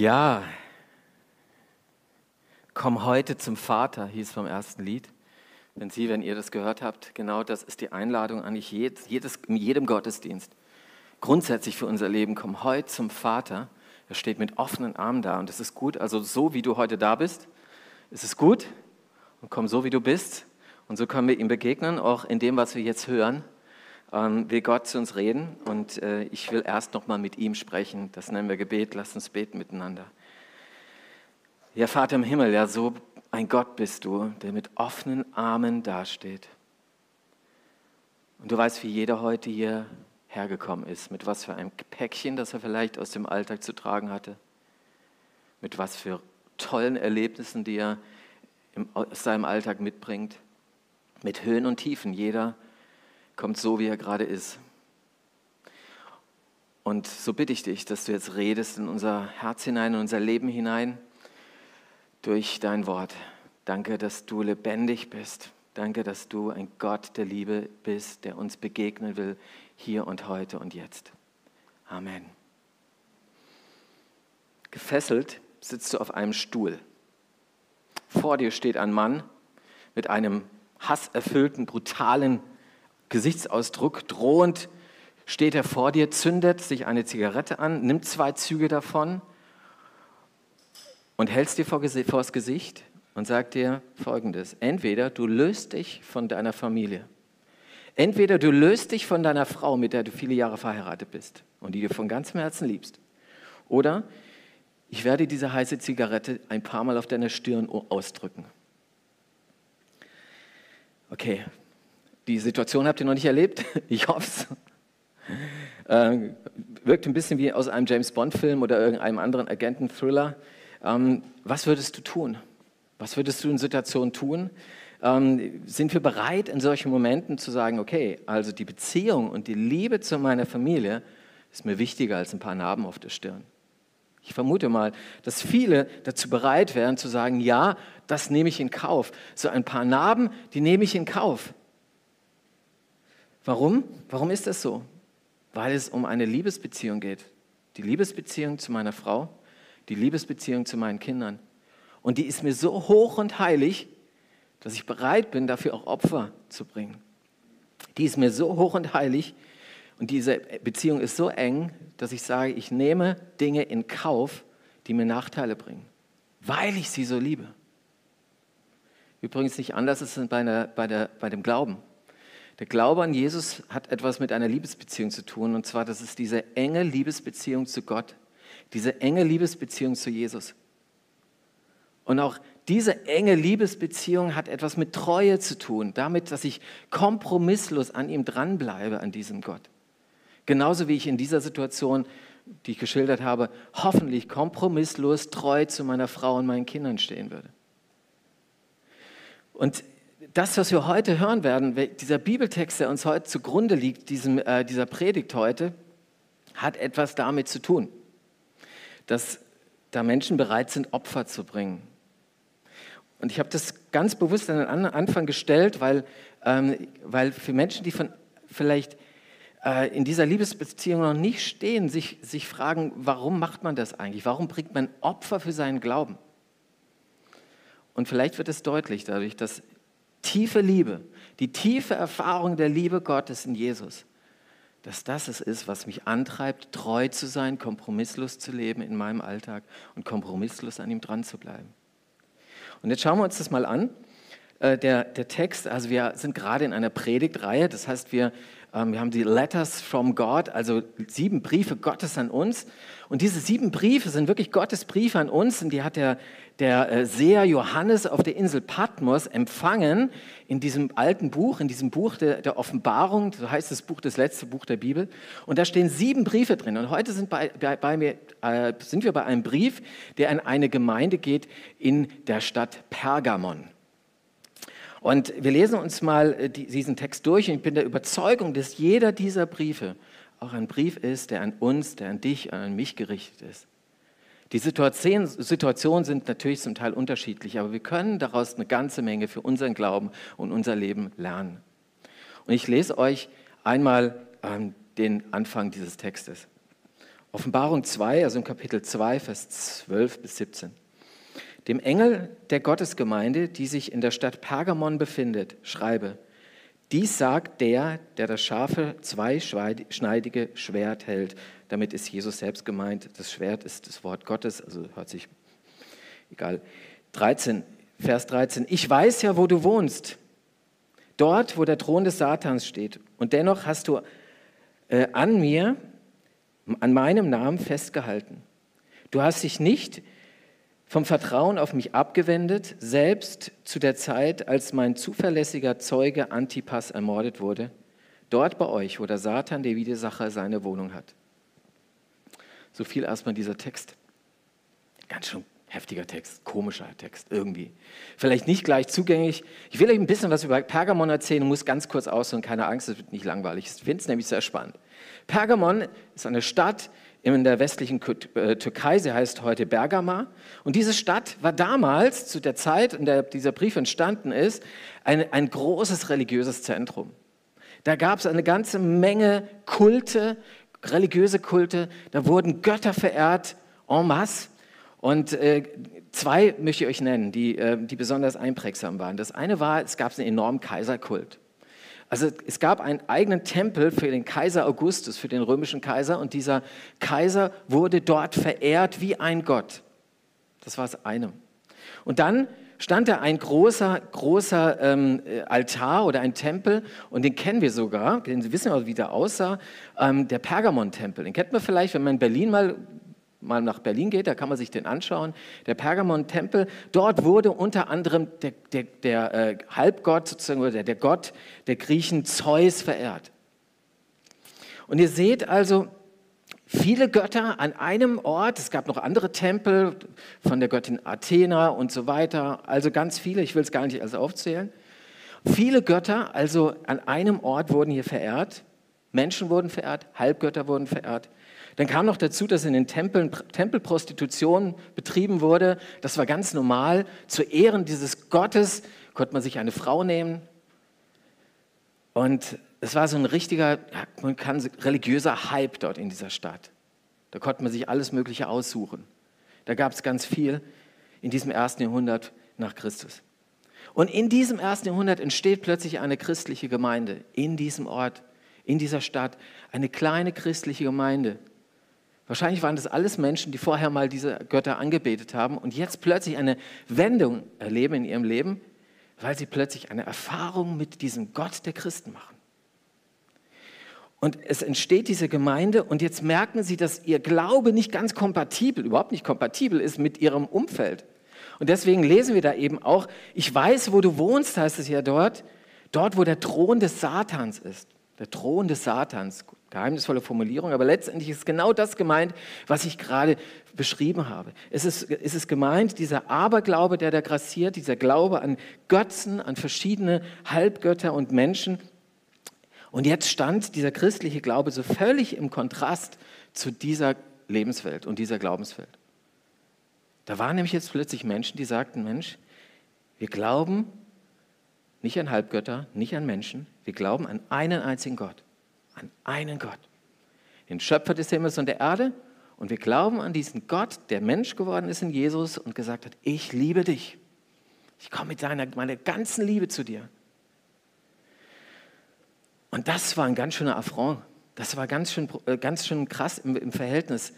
Ja, komm heute zum Vater, hieß vom ersten Lied. Wenn Sie, wenn ihr das gehört habt, genau das ist die Einladung eigentlich jedes, jedes, in jedem Gottesdienst. Grundsätzlich für unser Leben, komm heute zum Vater. Er steht mit offenen Armen da und das ist gut. Also so wie du heute da bist, ist es gut und komm so wie du bist. Und so können wir ihm begegnen, auch in dem, was wir jetzt hören. Ähm, will Gott zu uns reden und äh, ich will erst noch mal mit ihm sprechen. Das nennen wir Gebet. Lass uns beten miteinander. Ja, Vater im Himmel, ja, so ein Gott bist du, der mit offenen Armen dasteht. Und du weißt, wie jeder heute hier hergekommen ist, mit was für einem Päckchen, das er vielleicht aus dem Alltag zu tragen hatte, mit was für tollen Erlebnissen, die er aus seinem Alltag mitbringt, mit Höhen und Tiefen. Jeder kommt so, wie er gerade ist. Und so bitte ich dich, dass du jetzt redest in unser Herz hinein, in unser Leben hinein, durch dein Wort. Danke, dass du lebendig bist. Danke, dass du ein Gott der Liebe bist, der uns begegnen will, hier und heute und jetzt. Amen. Gefesselt sitzt du auf einem Stuhl. Vor dir steht ein Mann mit einem hasserfüllten, brutalen Gesichtsausdruck, drohend steht er vor dir, zündet sich eine Zigarette an, nimmt zwei Züge davon und hältst dir vor, das Gesicht und sagt dir folgendes: Entweder du löst dich von deiner Familie, entweder du löst dich von deiner Frau, mit der du viele Jahre verheiratet bist und die du von ganzem Herzen liebst, oder ich werde diese heiße Zigarette ein paar Mal auf deiner Stirn ausdrücken. Okay, die Situation habt ihr noch nicht erlebt, ich hoffe es. Äh, wirkt ein bisschen wie aus einem James Bond-Film oder irgendeinem anderen Agenten-Thriller. Ähm, was würdest du tun? Was würdest du in Situationen tun? Ähm, sind wir bereit, in solchen Momenten zu sagen, okay, also die Beziehung und die Liebe zu meiner Familie ist mir wichtiger als ein paar Narben auf der Stirn? Ich vermute mal, dass viele dazu bereit wären zu sagen, ja, das nehme ich in Kauf. So ein paar Narben, die nehme ich in Kauf. Warum? Warum ist das so? Weil es um eine Liebesbeziehung geht. Die Liebesbeziehung zu meiner Frau, die Liebesbeziehung zu meinen Kindern. Und die ist mir so hoch und heilig, dass ich bereit bin, dafür auch Opfer zu bringen. Die ist mir so hoch und heilig und diese Beziehung ist so eng, dass ich sage, ich nehme Dinge in Kauf, die mir Nachteile bringen, weil ich sie so liebe. Übrigens nicht anders ist es bei, einer, bei, der, bei dem Glauben. Der Glaube an Jesus hat etwas mit einer Liebesbeziehung zu tun, und zwar, das ist diese enge Liebesbeziehung zu Gott, diese enge Liebesbeziehung zu Jesus. Und auch diese enge Liebesbeziehung hat etwas mit Treue zu tun, damit, dass ich kompromisslos an ihm dranbleibe, an diesem Gott. Genauso wie ich in dieser Situation, die ich geschildert habe, hoffentlich kompromisslos treu zu meiner Frau und meinen Kindern stehen würde. Und das, was wir heute hören werden, dieser Bibeltext, der uns heute zugrunde liegt, diesem, äh, dieser Predigt heute, hat etwas damit zu tun, dass da Menschen bereit sind, Opfer zu bringen. Und ich habe das ganz bewusst an den Anfang gestellt, weil, ähm, weil für Menschen, die von vielleicht äh, in dieser Liebesbeziehung noch nicht stehen, sich, sich fragen, warum macht man das eigentlich? Warum bringt man Opfer für seinen Glauben? Und vielleicht wird es deutlich dadurch, dass tiefe Liebe, die tiefe Erfahrung der Liebe Gottes in Jesus, dass das es ist, was mich antreibt, treu zu sein, kompromisslos zu leben in meinem Alltag und kompromisslos an ihm dran zu bleiben. Und jetzt schauen wir uns das mal an. Äh, der, der Text, also wir sind gerade in einer Predigtreihe, das heißt, wir wir haben die Letters from God, also sieben Briefe Gottes an uns. Und diese sieben Briefe sind wirklich Gottes Briefe an uns. Und die hat der, der äh, Seher Johannes auf der Insel Patmos empfangen in diesem alten Buch, in diesem Buch der, der Offenbarung. So heißt das Buch, das letzte Buch der Bibel. Und da stehen sieben Briefe drin. Und heute sind, bei, bei, bei mir, äh, sind wir bei einem Brief, der an eine Gemeinde geht in der Stadt Pergamon. Und wir lesen uns mal äh, diesen Text durch und ich bin der Überzeugung, dass jeder dieser Briefe auch ein Brief ist, der an uns, der an dich, an mich gerichtet ist. Die Situationen, sind natürlich zum Teil unterschiedlich, aber wir können daraus eine ganze Menge für unseren Glauben und unser Leben lernen. Und ich lese euch einmal ähm, den Anfang dieses Textes. Offenbarung 2, also im Kapitel 2, Vers 12 bis 17. Dem Engel der Gottesgemeinde, die sich in der Stadt Pergamon befindet, schreibe, dies sagt der, der das scharfe, zweischneidige Schwert hält. Damit ist Jesus selbst gemeint. Das Schwert ist das Wort Gottes, also hört sich egal. 13, Vers 13. Ich weiß ja, wo du wohnst. Dort, wo der Thron des Satans steht. Und dennoch hast du äh, an mir, an meinem Namen festgehalten. Du hast dich nicht vom Vertrauen auf mich abgewendet, selbst zu der Zeit, als mein zuverlässiger Zeuge Antipas ermordet wurde, dort bei euch, wo der Satan, der Widersacher, seine Wohnung hat. So viel erstmal dieser Text. Ganz schön heftiger Text, komischer Text irgendwie. Vielleicht nicht gleich zugänglich. Ich will euch ein bisschen was über Pergamon erzählen muss ganz kurz ausholen, keine Angst, es wird nicht langweilig. Ich finde es nämlich sehr spannend. Pergamon ist eine Stadt, in der westlichen äh, Türkei, sie heißt heute Bergama. Und diese Stadt war damals, zu der Zeit, in der dieser Brief entstanden ist, ein, ein großes religiöses Zentrum. Da gab es eine ganze Menge Kulte, religiöse Kulte, da wurden Götter verehrt en masse. Und äh, zwei möchte ich euch nennen, die, äh, die besonders einprägsam waren. Das eine war, es gab einen enormen Kaiserkult. Also es gab einen eigenen Tempel für den Kaiser Augustus, für den römischen Kaiser, und dieser Kaiser wurde dort verehrt wie ein Gott. Das war das eine. Und dann stand da ein großer, großer ähm, Altar oder ein Tempel, und den kennen wir sogar, den wissen wir, wie der aussah, ähm, der Pergamon-Tempel. Den kennt man vielleicht, wenn man in Berlin mal mal nach Berlin geht, da kann man sich den anschauen, der Pergamon-Tempel, dort wurde unter anderem der, der, der äh, Halbgott, sozusagen, oder der, der Gott der Griechen Zeus verehrt. Und ihr seht also viele Götter an einem Ort, es gab noch andere Tempel von der Göttin Athena und so weiter, also ganz viele, ich will es gar nicht alles aufzählen. Viele Götter also an einem Ort wurden hier verehrt, Menschen wurden verehrt, Halbgötter wurden verehrt. Dann kam noch dazu, dass in den Tempeln Tempelprostitution betrieben wurde. Das war ganz normal. Zu Ehren dieses Gottes konnte man sich eine Frau nehmen. Und es war so ein richtiger, man kann religiöser Hype dort in dieser Stadt. Da konnte man sich alles Mögliche aussuchen. Da gab es ganz viel in diesem ersten Jahrhundert nach Christus. Und in diesem ersten Jahrhundert entsteht plötzlich eine christliche Gemeinde in diesem Ort, in dieser Stadt, eine kleine christliche Gemeinde. Wahrscheinlich waren das alles Menschen, die vorher mal diese Götter angebetet haben und jetzt plötzlich eine Wendung erleben in ihrem Leben, weil sie plötzlich eine Erfahrung mit diesem Gott der Christen machen. Und es entsteht diese Gemeinde und jetzt merken sie, dass ihr Glaube nicht ganz kompatibel, überhaupt nicht kompatibel ist mit ihrem Umfeld. Und deswegen lesen wir da eben auch, ich weiß, wo du wohnst, heißt es ja dort, dort, wo der Thron des Satans ist. Der Thron des Satans geheimnisvolle Formulierung, aber letztendlich ist genau das gemeint, was ich gerade beschrieben habe. Es ist, es ist gemeint, dieser Aberglaube, der da grassiert, dieser Glaube an Götzen, an verschiedene Halbgötter und Menschen. Und jetzt stand dieser christliche Glaube so völlig im Kontrast zu dieser Lebenswelt und dieser Glaubenswelt. Da waren nämlich jetzt plötzlich Menschen, die sagten, Mensch, wir glauben nicht an Halbgötter, nicht an Menschen, wir glauben an einen einzigen Gott an einen Gott, den Schöpfer des Himmels und der Erde. Und wir glauben an diesen Gott, der Mensch geworden ist in Jesus und gesagt hat, ich liebe dich. Ich komme mit deiner, meiner ganzen Liebe zu dir. Und das war ein ganz schöner Affront. Das war ganz schön, äh, ganz schön krass im, im Verhältnis.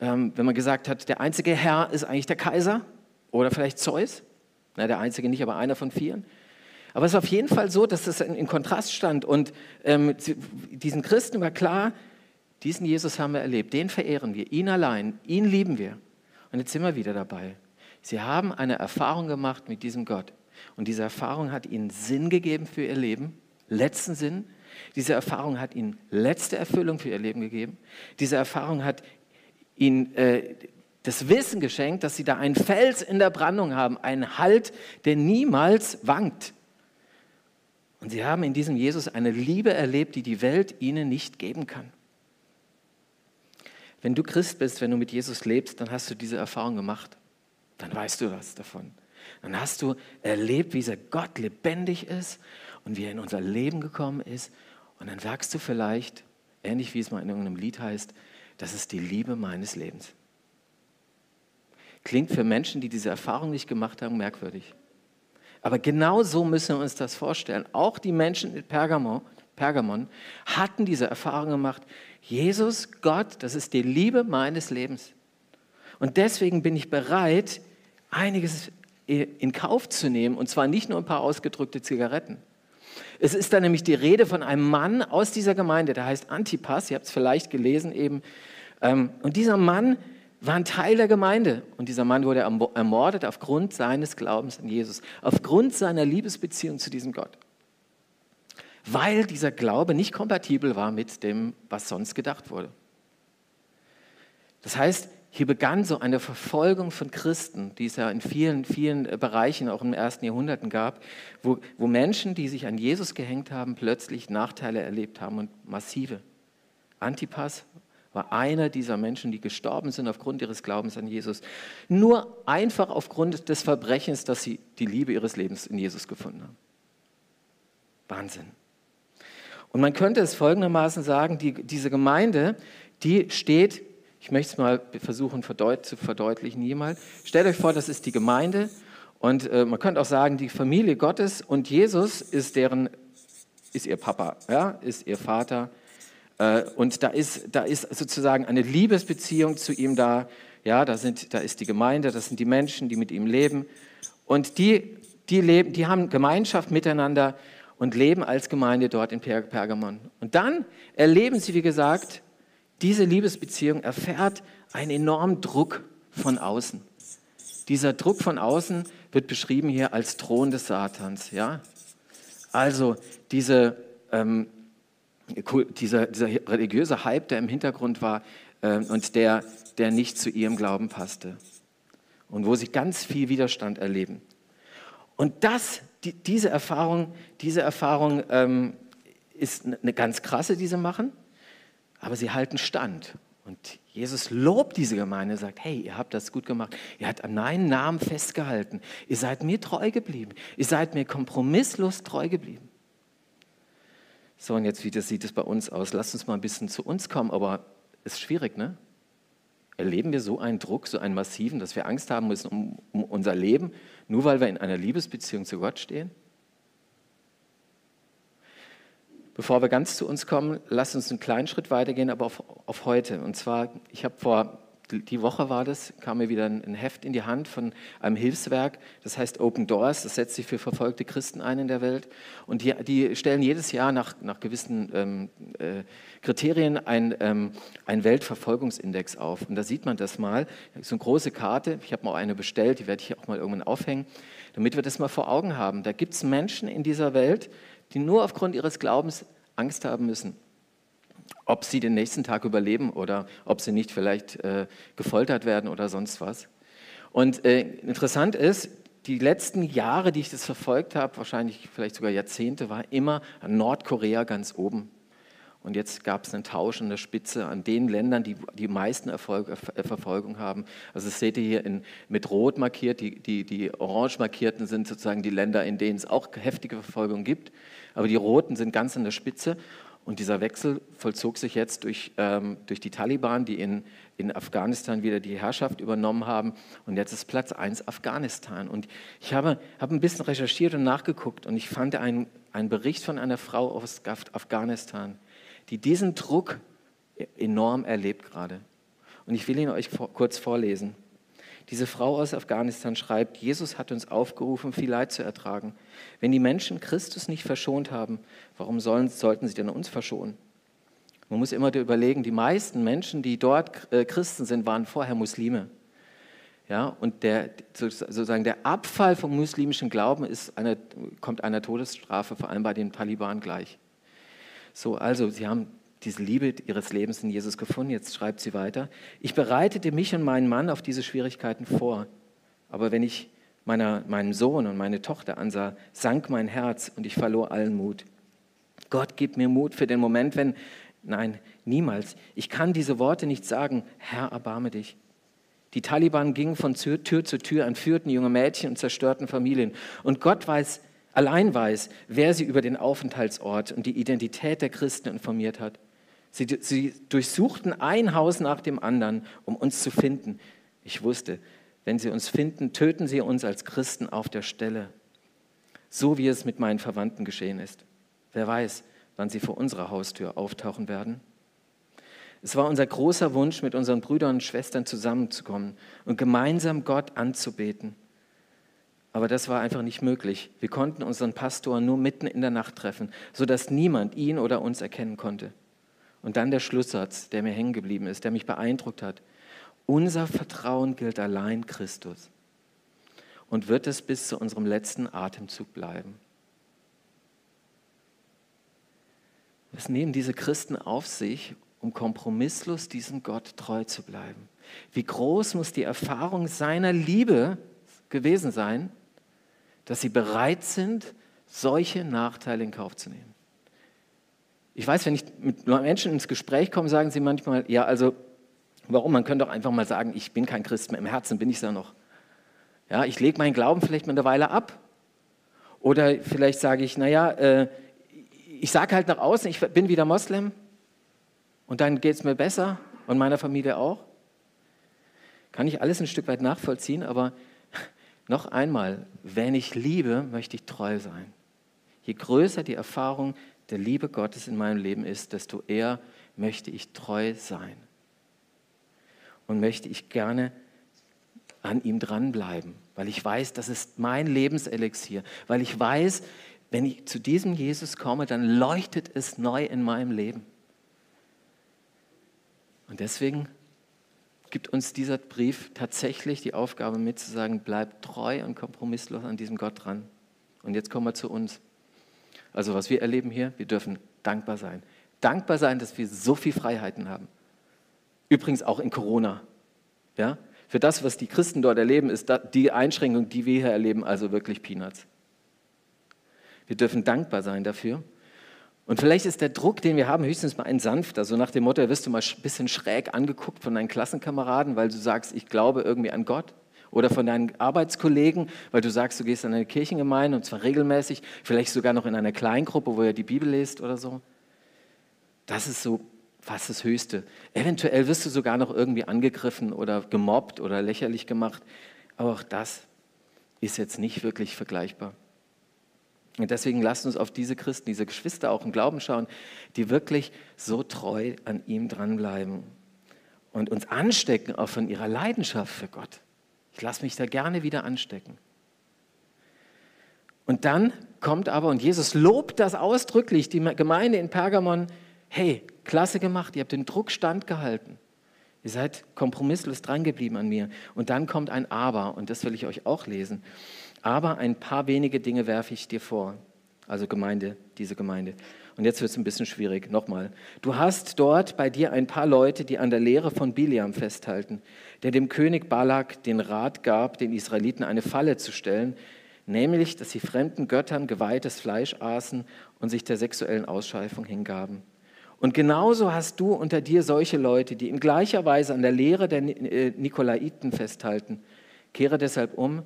Ähm, wenn man gesagt hat, der einzige Herr ist eigentlich der Kaiser oder vielleicht Zeus. Na, der einzige nicht, aber einer von vielen. Aber es ist auf jeden Fall so, dass es in, Kontrast stand und ähm, diesen Christen war klar, diesen Jesus haben wir erlebt, den verehren wir, ihn allein, ihn lieben wir. Und jetzt sind wir wieder dabei. Sie haben eine Erfahrung gemacht mit diesem Gott. Und diese Erfahrung hat ihnen Sinn gegeben für ihr Leben, letzten Sinn. Diese Erfahrung hat ihnen letzte Erfüllung für ihr Leben gegeben. Diese Erfahrung hat ihnen äh, das Wissen geschenkt, dass sie da einen Fels in der Brandung haben, einen Halt, der niemals wankt. Und sie haben in diesem Jesus eine Liebe erlebt, die die Welt ihnen nicht geben kann. Wenn du Christ bist, wenn du mit Jesus lebst, dann hast du diese Erfahrung gemacht. Dann weißt du was davon. Dann hast du erlebt, wie dieser Gott lebendig ist und wie er in unser Leben gekommen ist. Und dann sagst du vielleicht, ähnlich wie es mal in irgendeinem Lied heißt, das ist die Liebe meines Lebens. Klingt für Menschen, die diese Erfahrung nicht gemacht haben, merkwürdig. Aber genau so müssen wir uns das vorstellen. Auch die Menschen in Pergamon, Pergamon hatten diese Erfahrung gemacht. Jesus, Gott, das ist die Liebe meines Lebens. Und deswegen bin ich bereit, einiges in Kauf zu nehmen, und zwar nicht nur ein paar ausgedrückte Zigaretten. Es ist da nämlich die Rede von einem Mann aus dieser Gemeinde, der heißt Antipas, ihr habt es vielleicht gelesen eben. Ähm, und dieser Mann war ein Teil der Gemeinde und dieser Mann wurde ermordet aufgrund seines Glaubens an Jesus, aufgrund seiner Liebesbeziehung zu diesem Gott. Weil dieser Glaube nicht kompatibel war mit dem, was sonst gedacht wurde. Das heißt, hier begann so eine Verfolgung von Christen, die es ja in vielen, vielen äh, Bereichen auch im ersten Jahrhunderten gab, wo, wo Menschen, die sich an Jesus gehängt haben, plötzlich Nachteile erlebt haben und massive. Antipas war einer dieser Menschen, die gestorben sind aufgrund ihres Glaubens an Jesus. Nur einfach aufgrund des Verbrechens, dass sie die Liebe ihres Lebens in Jesus gefunden haben. Wahnsinn. Und man könnte es folgendermaßen sagen, die, diese Gemeinde, die steht ich möchte es mal versuchen verdeut zu verdeutlichen hier mal. Stellt euch vor, das ist die Gemeinde und äh, man könnte auch sagen, die Familie Gottes und Jesus ist deren, ist ihr Papa, ja, ist ihr Vater. Äh, und da ist, da ist sozusagen eine Liebesbeziehung zu ihm da. Ja, da, sind, da ist die Gemeinde, das sind die Menschen, die mit ihm leben. Und die, die, leben, die haben Gemeinschaft miteinander und leben als Gemeinde dort in Pergamon. Und dann erleben sie, wie gesagt, diese Liebesbeziehung erfährt einen enormen Druck von außen. Dieser Druck von außen wird beschrieben hier als Thron des Satans. Ja? Also diese, ähm, dieser, dieser, religiöse Hype, der im Hintergrund war äh, und der, der nicht zu ihrem Glauben passte. Und wo sie ganz viel Widerstand erleben. Und das, die, diese Erfahrung, diese Erfahrung ähm, ist eine ganz krasse, die sie machen aber sie halten stand. Und Jesus lobt diese Gemeinde, sagt, hey, ihr habt das gut gemacht. Ihr habt an meinen Namen festgehalten. Ihr seid mir treu geblieben. Ihr seid mir kompromisslos treu geblieben. So, und jetzt wie das sieht es bei uns aus. Lasst uns mal ein bisschen zu uns kommen, aber es ist schwierig, ne? Erleben wir so einen Druck, so einen massiven, dass wir Angst haben müssen um, um unser Leben, nur weil wir in einer Liebesbeziehung zu Gott stehen? Bevor wir ganz zu uns kommen, lasst uns einen kleinen Schritt weitergehen, aber auf, auf heute. Und zwar, ich habe vor, die Woche war das, kam mir wieder ein, Heft in die Hand von einem Hilfswerk, das heißt Open Doors, das setzt sich für verfolgte Christen ein in der Welt. Und die, die stellen jedes Jahr nach, nach gewissen ähm, äh, Kriterien einen ähm, Weltverfolgungsindex auf. Und da sieht man das mal, so eine große Karte, ich habe mal eine bestellt, die werde ich auch mal irgendwann aufhängen, damit wir das mal vor Augen haben. Da gibt es Menschen in dieser Welt, die nur aufgrund ihres Glaubens Angst haben müssen, ob sie den nächsten Tag überleben oder ob sie nicht vielleicht äh, gefoltert werden oder sonst was. Und äh, interessant ist, die letzten Jahre, die ich das verfolgt habe, wahrscheinlich vielleicht sogar Jahrzehnte, war immer Nordkorea ganz oben. Und jetzt gab es einen Tausch an der Spitze an den Ländern, die die meisten Erfolg, äh, Verfolgung haben. Also das seht ihr hier in, mit Rot markiert, die, die, die orange markierten sind sozusagen die Länder, in denen es auch heftige Verfolgung gibt. Aber die Roten sind ganz an der Spitze. Und dieser Wechsel vollzog sich jetzt durch, ähm, durch die Taliban, die in, in Afghanistan wieder die Herrschaft übernommen haben. Und jetzt ist Platz 1 Afghanistan. Und ich habe, habe ein bisschen recherchiert und nachgeguckt und ich fand einen, einen Bericht von einer Frau aus Afghanistan, die diesen Druck enorm erlebt gerade. Und ich will ihn euch vor, kurz vorlesen. Diese Frau aus Afghanistan schreibt, Jesus hat uns aufgerufen, viel Leid zu ertragen. Wenn die Menschen Christus nicht verschont haben, warum sollen, sollten sie denn uns verschonen? Man muss immer überlegen, die meisten Menschen, die dort äh, Christen sind, waren vorher Muslime. Ja, und der, sozusagen der Abfall vom muslimischen Glauben ist eine, kommt einer Todesstrafe, vor allem bei den Taliban gleich. So, also sie haben diese Liebe ihres Lebens in Jesus gefunden. Jetzt schreibt sie weiter. Ich bereitete mich und meinen Mann auf diese Schwierigkeiten vor. Aber wenn ich meiner, meinen Sohn und meine Tochter ansah, sank mein Herz und ich verlor allen Mut. Gott gibt mir Mut für den Moment, wenn, nein, niemals. Ich kann diese Worte nicht sagen, Herr, erbarme dich. Die Taliban gingen von Tür zu Tür, entführten junge Mädchen und zerstörten Familien. Und Gott weiß, allein weiß, wer sie über den Aufenthaltsort und die Identität der Christen informiert hat. Sie, sie durchsuchten ein Haus nach dem anderen, um uns zu finden. Ich wusste, wenn sie uns finden, töten sie uns als Christen auf der Stelle. So wie es mit meinen Verwandten geschehen ist. Wer weiß, wann sie vor unserer Haustür auftauchen werden. Es war unser großer Wunsch, mit unseren Brüdern und Schwestern zusammenzukommen und gemeinsam Gott anzubeten. Aber das war einfach nicht möglich. Wir konnten unseren Pastor nur mitten in der Nacht treffen, sodass niemand ihn oder uns erkennen konnte. Und dann der Schlusssatz, der mir hängen geblieben ist, der mich beeindruckt hat. Unser Vertrauen gilt allein Christus und wird es bis zu unserem letzten Atemzug bleiben. Was nehmen diese Christen auf sich, um kompromisslos diesem Gott treu zu bleiben? Wie groß muss die Erfahrung seiner Liebe gewesen sein, dass sie bereit sind, solche Nachteile in Kauf zu nehmen? Ich weiß, wenn ich mit Menschen ins Gespräch komme, sagen sie manchmal, ja, also warum? Man könnte doch einfach mal sagen, ich bin kein Christ mehr, im Herzen bin ich es ja noch. Ja, ich lege meinen Glauben vielleicht mal eine Weile ab. Oder vielleicht sage ich, naja, äh, ich sage halt nach außen, ich bin wieder Moslem und dann geht es mir besser und meiner Familie auch. Kann ich alles ein Stück weit nachvollziehen, aber noch einmal, wenn ich liebe, möchte ich treu sein. Je größer die Erfahrung der Liebe Gottes in meinem Leben ist, desto eher möchte ich treu sein. Und möchte ich gerne an ihm dranbleiben, weil ich weiß, das ist mein Lebenselixier, weil ich weiß, wenn ich zu diesem Jesus komme, dann leuchtet es neu in meinem Leben. Und deswegen gibt uns dieser Brief tatsächlich die Aufgabe mitzusagen, bleib treu und kompromisslos an diesem Gott dran. Und jetzt kommen wir zu uns. Also was wir erleben hier, wir dürfen dankbar sein. Dankbar sein, dass wir so viele Freiheiten haben. Übrigens auch in Corona. Ja? Für das, was die Christen dort erleben, ist die Einschränkung, die wir hier erleben, also wirklich Peanuts. Wir dürfen dankbar sein dafür. Und vielleicht ist der Druck, den wir haben, höchstens mal ein sanfter. So nach dem Motto, wirst du mal ein bisschen schräg angeguckt von deinen Klassenkameraden, weil du sagst, ich glaube irgendwie an Gott. Oder von deinen Arbeitskollegen, weil du sagst, du gehst in eine Kirchengemeinde und zwar regelmäßig, vielleicht sogar noch in einer Kleingruppe, wo ihr die Bibel lest oder so. Das ist so fast das Höchste. Eventuell wirst du sogar noch irgendwie angegriffen oder gemobbt oder lächerlich gemacht. Aber auch das ist jetzt nicht wirklich vergleichbar. Und deswegen lasst uns auf diese Christen, diese Geschwister auch im Glauben schauen, die wirklich so treu an ihm dranbleiben und uns anstecken auch von ihrer Leidenschaft für Gott. Ich lasse mich da gerne wieder anstecken. Und dann kommt aber, und Jesus lobt das ausdrücklich, die Gemeinde in Pergamon, hey, klasse gemacht, ihr habt den Druck standgehalten. Ihr seid kompromisslos drangeblieben an mir. Und dann kommt ein Aber, und das will ich euch auch lesen. Aber ein paar wenige Dinge werfe ich dir vor. Also Gemeinde, diese Gemeinde. Und jetzt wird es ein bisschen schwierig. Nochmal. Du hast dort bei dir ein paar Leute, die an der Lehre von Biliam festhalten, der dem König Balak den Rat gab, den Israeliten eine Falle zu stellen, nämlich, dass sie fremden Göttern geweihtes Fleisch aßen und sich der sexuellen Ausschweifung hingaben. Und genauso hast du unter dir solche Leute, die in gleicher Weise an der Lehre der äh, Nikolaiten festhalten. Kehre deshalb um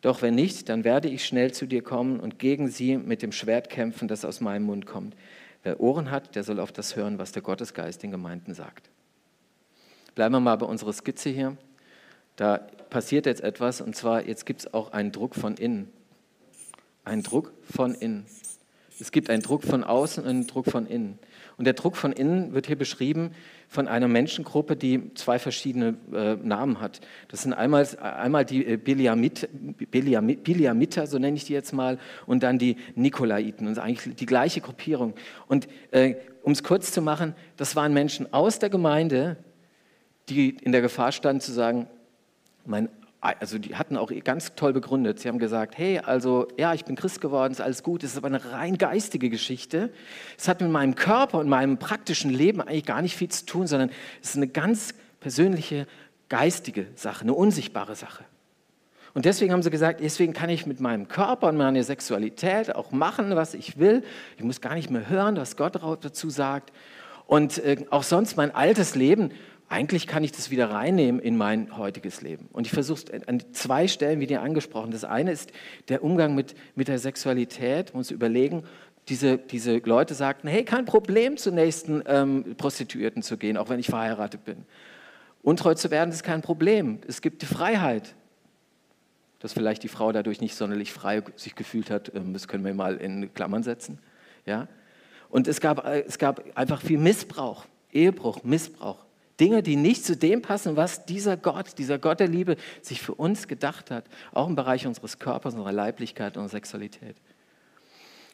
doch wenn nicht, dann werde ich schnell zu dir kommen und gegen sie mit dem Schwert kämpfen, das aus meinem Mund kommt. Wer Ohren hat, der soll auf das hören, was der Gottesgeist den Gemeinden sagt. Bleiben wir mal bei unserer Skizze hier. Da passiert jetzt etwas und zwar, jetzt gibt es auch einen Druck von innen. Ein Druck von innen. Es gibt einen Druck von außen und einen Druck von innen. Und der Druck von innen wird hier beschrieben von einer Menschengruppe, die zwei verschiedene äh, Namen hat. Das sind einmal, einmal die äh, Biliamit, Biliamit, Biliamiter, so nenne ich die jetzt mal, und dann die Nikolaiten. Und eigentlich die gleiche Gruppierung. Und äh, um es kurz zu machen, das waren Menschen aus der Gemeinde, die in der Gefahr standen zu sagen, mein also die hatten auch ganz toll begründet. Sie haben gesagt, hey, also ja, ich bin Christ geworden, ist alles gut, es ist aber eine rein geistige Geschichte. Es hat mit meinem Körper und meinem praktischen Leben eigentlich gar nicht viel zu tun, sondern es ist eine ganz persönliche, geistige Sache, eine unsichtbare Sache. Und deswegen haben sie gesagt, deswegen kann ich mit meinem Körper und meiner Sexualität auch machen, was ich will. Ich muss gar nicht mehr hören, was Gott dazu sagt. Und äh, auch sonst mein altes Leben eigentlich kann ich das wieder reinnehmen in mein heutiges Leben. Und ich versuche es an zwei Stellen wieder angesprochen. Das eine ist der Umgang mit, mit der Sexualität, muss überlegen, diese, diese Leute sagten, hey, kein Problem, zur nächsten ähm, Prostituierten zu gehen, auch wenn ich verheiratet bin. Untreu zu werden ist kein Problem. Es gibt die Freiheit. Dass vielleicht die Frau dadurch nicht sonderlich frei sich gefühlt hat, ähm, das können wir mal in Klammern setzen. Ja? Und es gab, äh, es gab einfach viel Missbrauch, Ehebruch, Missbrauch. Dinge, die nicht zu dem passen, was dieser Gott, dieser Gott der Liebe sich für uns gedacht hat, auch im Bereich unseres Körpers, unserer Leiblichkeit, unserer Sexualität.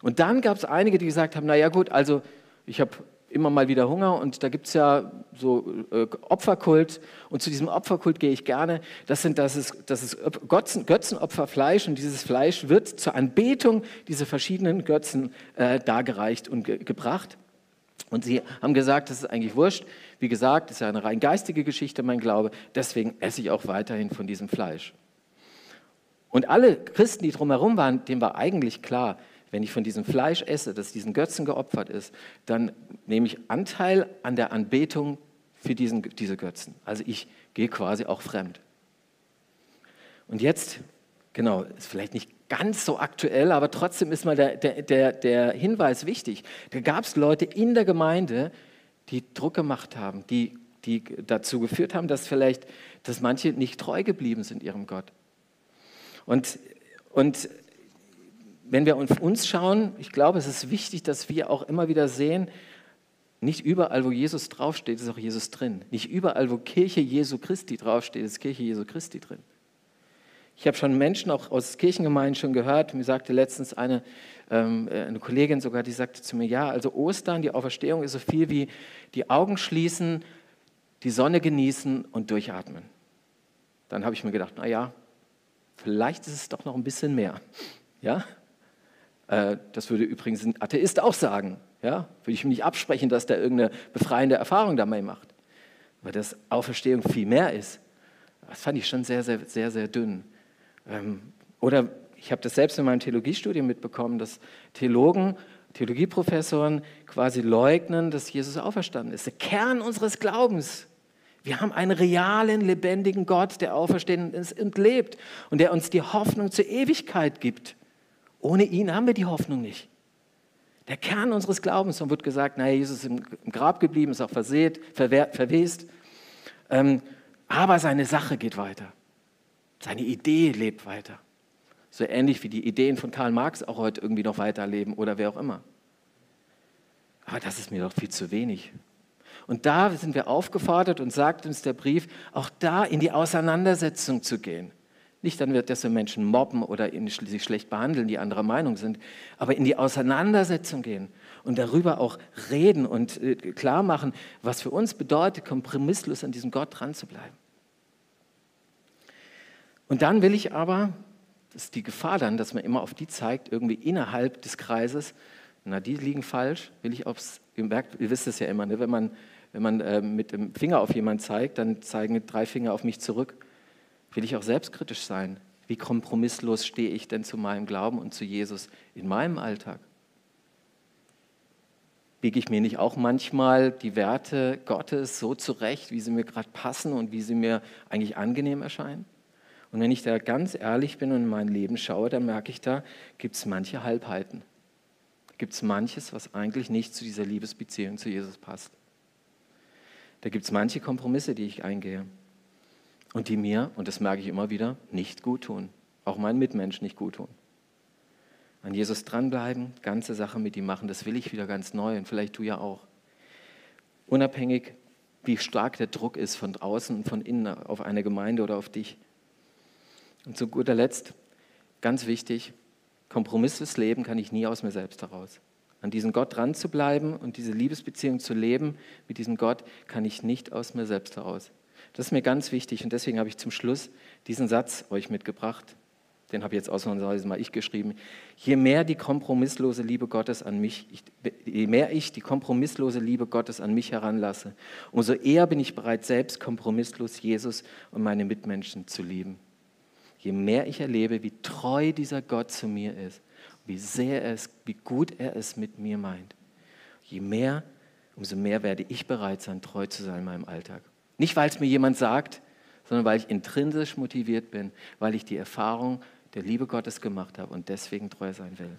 Und dann gab es einige, die gesagt haben, naja gut, also ich habe immer mal wieder Hunger und da gibt es ja so äh, Opferkult und zu diesem Opferkult gehe ich gerne. Das, sind, das ist, das ist Götzen, Götzenopferfleisch und dieses Fleisch wird zur Anbetung dieser verschiedenen Götzen äh, dargereicht und ge gebracht. Und sie haben gesagt, das ist eigentlich wurscht. Wie gesagt, ist ja eine rein geistige Geschichte, mein Glaube. Deswegen esse ich auch weiterhin von diesem Fleisch. Und alle Christen, die drumherum waren, dem war eigentlich klar, wenn ich von diesem Fleisch esse, das diesen Götzen geopfert ist, dann nehme ich Anteil an der Anbetung für diesen, diese Götzen. Also ich gehe quasi auch fremd. Und jetzt, genau, ist vielleicht nicht ganz so aktuell, aber trotzdem ist mal der, der, der, der Hinweis wichtig. Da gab es Leute in der Gemeinde, die Druck gemacht haben, die, die dazu geführt haben, dass vielleicht, dass manche nicht treu geblieben sind ihrem Gott. Und, und wenn wir auf uns schauen, ich glaube, es ist wichtig, dass wir auch immer wieder sehen, nicht überall, wo Jesus draufsteht, ist auch Jesus drin. Nicht überall, wo Kirche Jesu Christi draufsteht, ist Kirche Jesu Christi drin. Ich habe schon Menschen auch aus Kirchengemeinden schon gehört, mir sagte letztens eine, ähm, äh, eine Kollegin sogar, die sagte zu mir, ja, also Ostern, die Auferstehung ist so viel wie die Augen schließen, die Sonne genießen und durchatmen. Dann habe ich mir gedacht, naja, vielleicht ist es doch noch ein bisschen mehr. Ja? Äh, das würde übrigens ein Atheist auch sagen. Ja? Würde ich mir nicht absprechen, dass der irgendeine befreiende Erfahrung dabei macht. Aber dass Auferstehung viel mehr ist, das fand ich schon sehr, sehr, sehr, sehr dünn. Ähm, oder ich habe das selbst in meinem Theologiestudium mitbekommen, dass Theologen, Theologieprofessoren quasi leugnen, dass Jesus auferstanden ist. Der Kern unseres Glaubens. Wir haben einen realen, lebendigen Gott, der auferstanden ist und lebt und der uns die Hoffnung zur Ewigkeit gibt. Ohne ihn haben wir die Hoffnung nicht. Der Kern unseres Glaubens, und wird gesagt, naja, Jesus ist im Grab geblieben, ist auch versät, verwest. Ähm, aber seine Sache geht weiter. Seine Idee lebt weiter. So ähnlich wie die Ideen von Karl Marx auch heute irgendwie noch weiterleben oder wer auch immer. Aber das ist mir doch viel zu wenig. Und da sind wir aufgefordert und sagt uns der Brief, auch da in die Auseinandersetzung zu gehen. Nicht dann wird, dass wir Menschen mobben oder sich schlecht behandeln, die anderer Meinung sind, aber in die Auseinandersetzung gehen und darüber auch reden und äh, klar machen, was für uns bedeutet, kompromisslos an diesem Gott dran zu bleiben. Und dann will ich aber, das ist die Gefahr dann, dass man immer auf die zeigt, irgendwie innerhalb des Kreises, na, die liegen falsch, will ich aufs, ihr merkt, ihr wisst es ja immer, ne? wenn man, wenn man äh, mit dem Finger auf jemanden zeigt, dann zeigen drei Finger auf mich zurück will ich auch selbstkritisch sein. Wie kompromisslos stehe ich denn zu meinem Glauben und zu Jesus in meinem Alltag? Biege ich mir nicht auch manchmal die Werte Gottes so zurecht, wie sie mir gerade passen und wie sie mir eigentlich angenehm erscheinen? Und wenn ich da ganz ehrlich bin und in mein Leben schaue, dann merke ich, da gibt es manche Halbheiten. Gibt es manches, was eigentlich nicht zu dieser Liebesbeziehung zu Jesus passt. Da gibt es manche Kompromisse, die ich eingehe und die mir, und das merke ich immer wieder, nicht gut tun. Auch meinen Mitmenschen nicht gut tun. An Jesus dranbleiben, ganze Sache mit ihm machen, das will ich wieder ganz neu und vielleicht du ja auch. Unabhängig, wie stark der Druck ist von draußen und von innen auf eine Gemeinde oder auf dich. Und zu guter Letzt, ganz wichtig, kompromissloses Leben kann ich nie aus mir selbst heraus. An diesen Gott dran zu bleiben und diese Liebesbeziehung zu leben mit diesem Gott kann ich nicht aus mir selbst heraus. Das ist mir ganz wichtig und deswegen habe ich zum Schluss diesen Satz euch mitgebracht. Den habe jetzt ausnahmsweise mal ich geschrieben. Je mehr die kompromisslose Liebe Gottes an mich, je mehr ich die kompromisslose Liebe Gottes an mich heranlasse, umso eher bin ich bereit, selbst kompromisslos Jesus und meine Mitmenschen zu lieben. Je mehr ich erlebe, wie treu dieser Gott zu mir ist, wie sehr er es, wie gut er es mit mir meint, je mehr, umso mehr werde ich bereit sein, treu zu sein in meinem Alltag. Nicht, weil es mir jemand sagt, sondern weil ich intrinsisch motiviert bin, weil ich die Erfahrung der Liebe Gottes gemacht habe und deswegen treu sein will.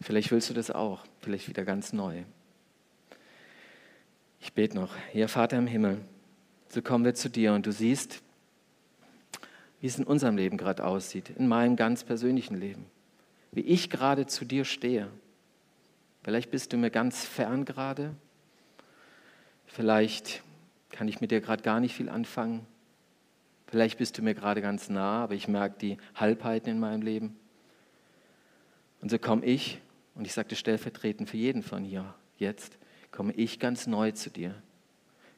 Vielleicht willst du das auch, vielleicht wieder ganz neu. Ich bete noch. Hier, Vater im Himmel, so kommen wir zu dir und du siehst, wie es in unserem Leben gerade aussieht, in meinem ganz persönlichen Leben, wie ich gerade zu dir stehe. Vielleicht bist du mir ganz fern gerade, vielleicht kann ich mit dir gerade gar nicht viel anfangen, vielleicht bist du mir gerade ganz nah, aber ich merke die Halbheiten in meinem Leben. Und so komme ich, und ich sagte stellvertretend für jeden von hier jetzt, komme ich ganz neu zu dir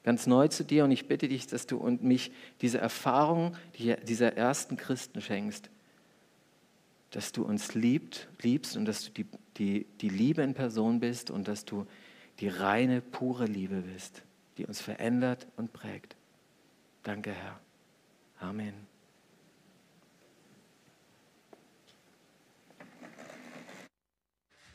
ganz neu zu dir und ich bitte dich, dass du und mich diese Erfahrung dieser ersten Christen schenkst, dass du uns liebt, liebst und dass du die, die, die Liebe in Person bist und dass du die reine, pure Liebe bist, die uns verändert und prägt. Danke, Herr. Amen.